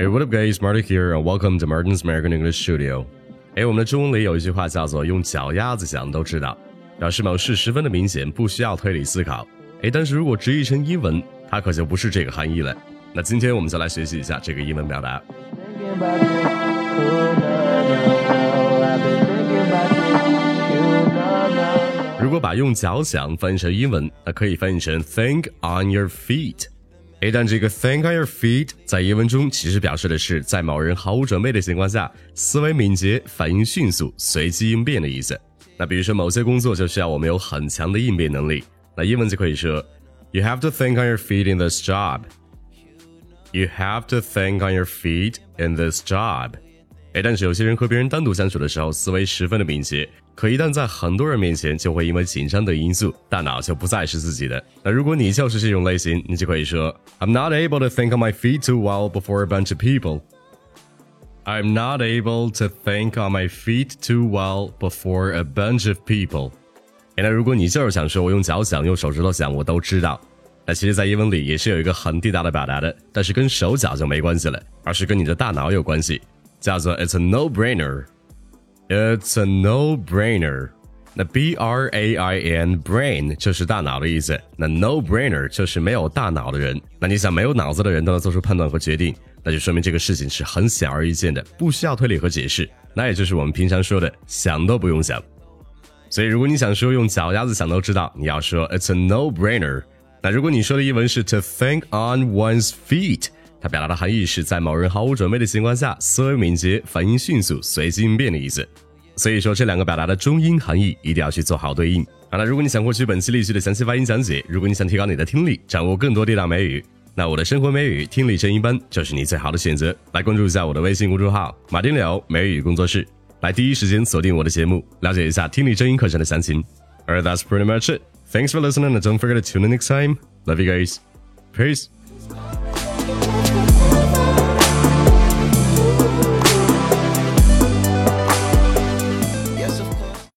Hey, what up, guys? Marty here, and welcome to Martin's American English Studio. 哎，我们的中文里有一句话叫做“用脚丫子想都知道”，表示某事十分的明显，不需要推理思考。哎，但是如果直译成英文，它可就不是这个含义了。那今天我们就来学习一下这个英文表达。如果把用脚想翻译成英文，那可以翻译成 “think on your feet”。一旦这个 think on your feet 在英文中其实表示的是在某人毫无准备的情况下，思维敏捷、反应迅速、随机应变的意思。那比如说某些工作就需要我们有很强的应变能力，那英文就可以说 You have to think on your feet in this job. You have to think on your feet in this job. 哎，但是有些人和别人单独相处的时候，思维十分的敏捷。可一旦在很多人面前，就会因为紧张等因素，大脑就不再是自己的。那如果你就是这种类型，你就可以说：I'm not able to think on my feet too well before a bunch of people. I'm not able to think on my feet too well before a bunch of people. 那如果你就是想说我用脚想，用手指头想，我都知道。那其实，在英文里也是有一个很地道的表达的，但是跟手脚就没关系了，而是跟你的大脑有关系，叫做 It's a no-brainer。It's a no-brainer。那 B R A I N brain 就是大脑的意思，那 no-brainer 就是没有大脑的人。那你想，没有脑子的人都能做出判断和决定，那就说明这个事情是很显而易见的，不需要推理和解释。那也就是我们平常说的想都不用想。所以，如果你想说用脚丫子想都知道，你要说 It's a no-brainer。那如果你说的英文是 to think on one's feet。它表达的含义是在某人毫无准备的情况下，思维敏捷、反应迅速、随机应变的意思。所以说，这两个表达的中英含义一定要去做好对应。好了，如果你想获取本期例句的详细发音讲解，如果你想提高你的听力，掌握更多地道美语，那我的生活美语听力正音班就是你最好的选择。来关注一下我的微信公众号“马丁柳美语工作室”，来第一时间锁定我的节目，了解一下听力正音课程的详情。Alright, that's pretty much it. Thanks for listening, and don't forget to tune in next time. Love you guys. Peace. Thank you.